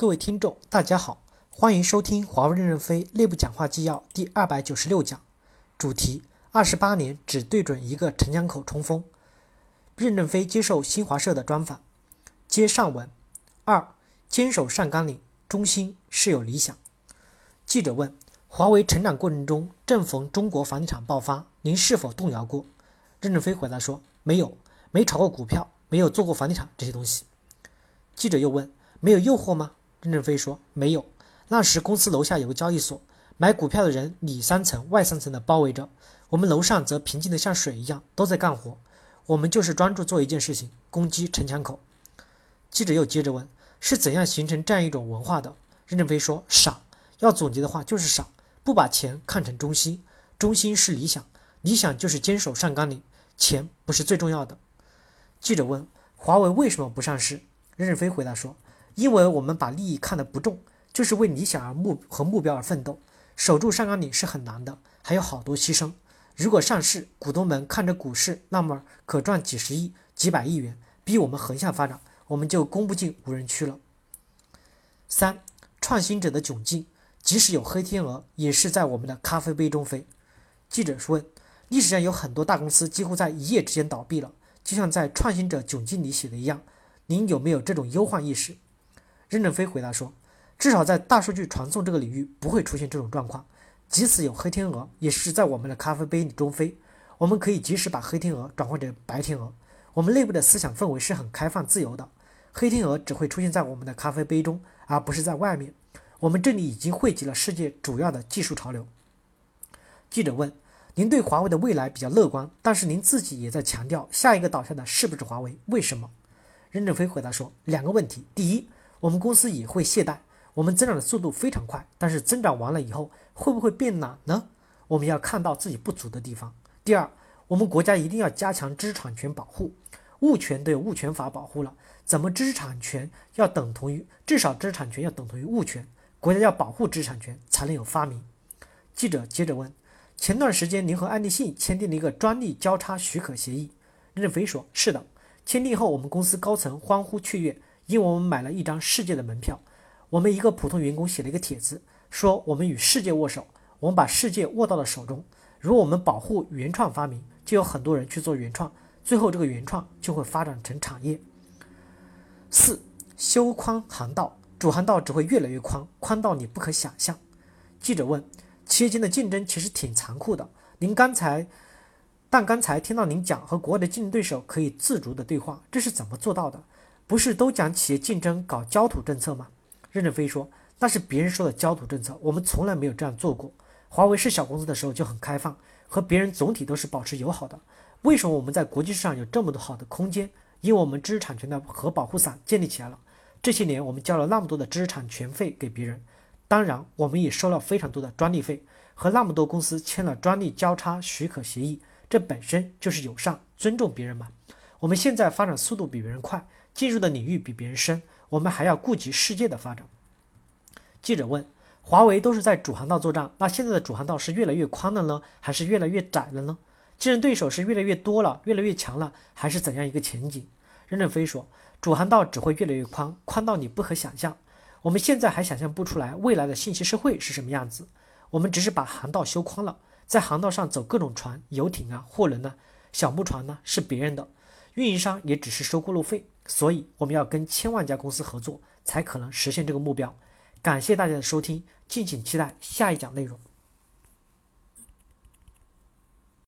各位听众，大家好，欢迎收听华为任正非内部讲话纪要第二百九十六讲，主题：二十八年只对准一个城墙口冲锋。任正非接受新华社的专访，接上文。二，坚守上纲领，中心是有理想。记者问：华为成长过程中正逢中国房地产爆发，您是否动摇过？任正非回答说：没有，没炒过股票，没有做过房地产这些东西。记者又问：没有诱惑吗？任正非说：“没有，那时公司楼下有个交易所，买股票的人里三层外三层的包围着，我们楼上则平静的像水一样，都在干活。我们就是专注做一件事情，攻击城墙口。”记者又接着问：“是怎样形成这样一种文化的？”任正非说：“傻。要总结的话就是傻，不把钱看成中心，中心是理想，理想就是坚守上纲领，钱不是最重要的。”记者问：“华为为什么不上市？”任正非回答说。因为我们把利益看得不重，就是为理想而目和目标而奋斗，守住上纲领是很难的，还有好多牺牲。如果上市，股东们看着股市，那么可赚几十亿、几百亿元，逼我们横向发展，我们就攻不进无人区了。三，创新者的窘境，即使有黑天鹅，也是在我们的咖啡杯中飞。记者问：历史上有很多大公司几乎在一夜之间倒闭了，就像在创新者窘境里写的一样，您有没有这种忧患意识？任正非回答说：“至少在大数据传送这个领域不会出现这种状况。即使有黑天鹅，也是在我们的咖啡杯里中飞。我们可以及时把黑天鹅转换成白天鹅。我们内部的思想氛围是很开放自由的。黑天鹅只会出现在我们的咖啡杯中，而不是在外面。我们这里已经汇集了世界主要的技术潮流。”记者问：“您对华为的未来比较乐观，但是您自己也在强调下一个倒下的是不是华为？为什么？”任正非回答说：“两个问题。第一。”我们公司也会懈怠，我们增长的速度非常快，但是增长完了以后会不会变懒呢？我们要看到自己不足的地方。第二，我们国家一定要加强知识产权保护，物权都有物权法保护了，怎么知识产权要等同于至少知识产权要等同于物权？国家要保护知识产权才能有发明。记者接着问：前段时间您和安立信签订了一个专利交叉许可协议？任正非说：是的，签订后我们公司高层欢呼雀跃。因为我们买了一张世界的门票，我们一个普通员工写了一个帖子，说我们与世界握手，我们把世界握到了手中。如果我们保护原创发明，就有很多人去做原创，最后这个原创就会发展成产业。四修宽航道，主航道只会越来越宽，宽到你不可想象。记者问：企业间的竞争其实挺残酷的，您刚才，但刚才听到您讲和国外的竞争对手可以自如的对话，这是怎么做到的？不是都讲企业竞争搞焦土政策吗？任正非说那是别人说的焦土政策，我们从来没有这样做过。华为是小公司的时候就很开放，和别人总体都是保持友好的。为什么我们在国际市场有这么多好的空间？因为我们知识产权的核保护伞建立起来了。这些年我们交了那么多的知识产权费给别人，当然我们也收了非常多的专利费，和那么多公司签了专利交叉许可协议，这本身就是友善、尊重别人嘛。我们现在发展速度比别人快。进入的领域比别人深，我们还要顾及世界的发展。记者问：“华为都是在主航道作战，那现在的主航道是越来越宽了呢，还是越来越窄了呢？竞争对手是越来越多了，越来越强了，还是怎样一个前景？”任正非说：“主航道只会越来越宽，宽到你不可想象。我们现在还想象不出来未来的信息社会是什么样子。我们只是把航道修宽了，在航道上走各种船、游艇啊、货轮呢、小木船呢，是别人的。”运营商也只是收过路费，所以我们要跟千万家公司合作，才可能实现这个目标。感谢大家的收听，敬请期待下一讲内容。